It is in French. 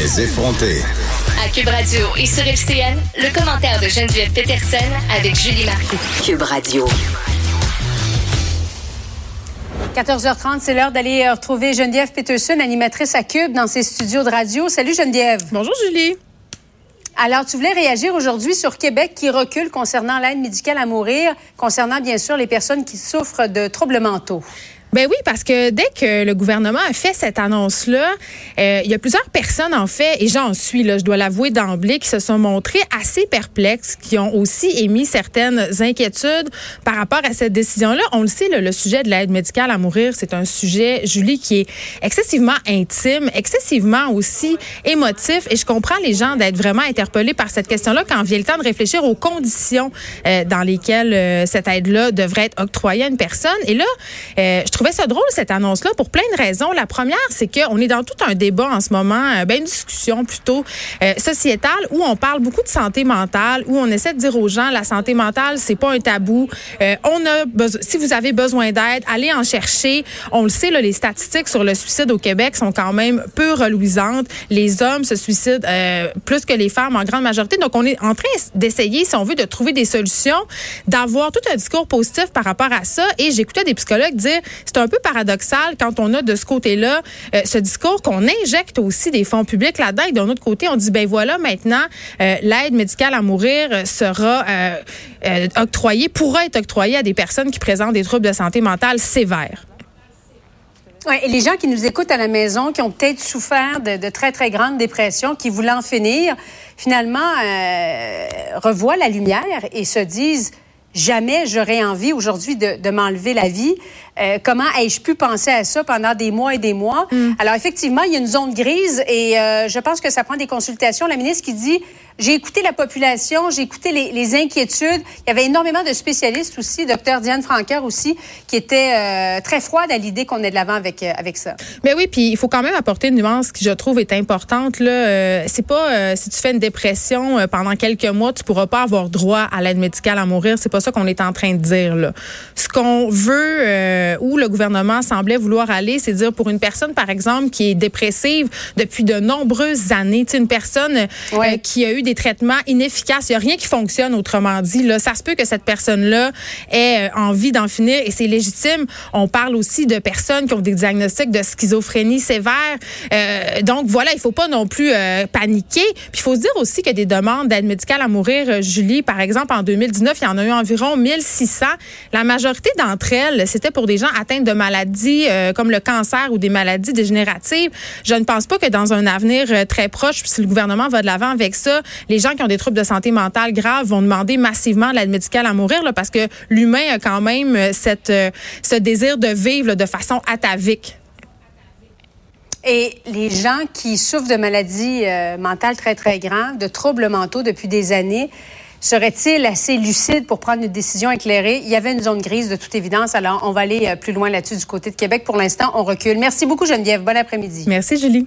Les effronter. À Cube Radio et sur FCN, le commentaire de Geneviève Peterson avec Julie Marcoux. Cube Radio. 14h30, c'est l'heure d'aller euh, retrouver Geneviève Peterson, animatrice à Cube, dans ses studios de radio. Salut Geneviève. Bonjour Julie. Alors, tu voulais réagir aujourd'hui sur Québec qui recule concernant l'aide médicale à mourir, concernant bien sûr les personnes qui souffrent de troubles mentaux. Ben oui, parce que dès que le gouvernement a fait cette annonce-là, euh, il y a plusieurs personnes, en fait, et j'en suis, là, je dois l'avouer d'emblée, qui se sont montrées assez perplexes, qui ont aussi émis certaines inquiétudes par rapport à cette décision-là. On le sait, le sujet de l'aide médicale à mourir, c'est un sujet, Julie, qui est excessivement intime, excessivement aussi émotif, et je comprends les gens d'être vraiment interpellés par cette question-là quand vient le temps de réfléchir aux conditions euh, dans lesquelles euh, cette aide-là devrait être octroyée à une personne. Et là, je trouve trouvais ça drôle, cette annonce-là, pour plein de raisons. La première, c'est qu'on est dans tout un débat en ce moment, euh, ben, une discussion plutôt euh, sociétale, où on parle beaucoup de santé mentale, où on essaie de dire aux gens, la santé mentale, c'est pas un tabou. Euh, on a si vous avez besoin d'aide, allez en chercher. On le sait, là, les statistiques sur le suicide au Québec sont quand même peu reluisantes. Les hommes se suicident plus que les femmes en grande majorité. Donc, on est en train d'essayer, si on veut, de trouver des solutions, d'avoir tout un discours positif par rapport à ça. Et j'écoutais des psychologues dire, c'est un peu paradoxal quand on a de ce côté-là euh, ce discours qu'on injecte aussi des fonds publics là-dedans et d'un autre côté, on dit, ben voilà, maintenant, euh, l'aide médicale à mourir sera euh, octroyée, pourra être octroyée à des personnes qui présentent des troubles de santé mentale sévères. Et les gens qui nous écoutent à la maison, qui ont peut-être souffert de, de, très, très grandes dépressions, qui voulaient en finir, finalement, revoient la lumière et se disent, jamais j'aurais envie aujourd'hui de, de m'enlever la vie. Euh, comment ai-je pu penser à ça pendant des mois et des mois? Mm. Alors, effectivement, il y a une zone grise et euh, je pense que ça prend des consultations. La ministre qui dit, j'ai écouté la population, j'ai écouté les, les, inquiétudes. Il y avait énormément de spécialistes aussi, docteur Diane Franqueur aussi, qui était euh, très froide à l'idée qu'on est de l'avant avec, avec ça. Mais oui, puis il faut quand même apporter une nuance qui, je trouve, est importante. Là, c'est pas si tu fais une dépression pendant quelques mois, tu pourras pas avoir droit à l'aide médicale à mourir. C'est pas ça qu'on est en train de dire. Là. Ce qu'on veut euh, où le gouvernement semblait vouloir aller, c'est dire pour une personne, par exemple, qui est dépressive depuis de nombreuses années, une personne euh, qui a eu des inefficaces, il n'y a rien qui fonctionne, autrement dit. Là, ça se peut que cette personne-là ait euh, envie d'en finir et c'est légitime. On parle aussi de personnes qui ont des diagnostics de schizophrénie sévère. donc voilà, il faut pas non plus paniquer. Puis il faut se dire aussi a des demandes d'aide médicale à mourir. Julie, par exemple, en 2019, il y en a eu environ 1600. La majorité d'entre elles, c'était pour des gens atteints de maladies euh, comme le cancer ou des maladies dégénératives. Je ne pense pas que dans un avenir euh, très proche, si le gouvernement va de l'avant avec ça, les gens qui ont des troubles de santé mentale graves vont demander massivement l'aide médicale à mourir là, parce que l'humain a quand même euh, cette, ce désir de vivre de façon atavique. Et les gens qui souffrent de maladies mentales très, très graves, de troubles mentaux depuis des années, Serait-il assez lucide pour prendre une décision éclairée? Il y avait une zone grise de toute évidence. Alors, on va aller euh, plus loin là-dessus du côté de Québec. Pour l'instant, on recule. Merci beaucoup, Geneviève. Bon après-midi. Merci, Julie.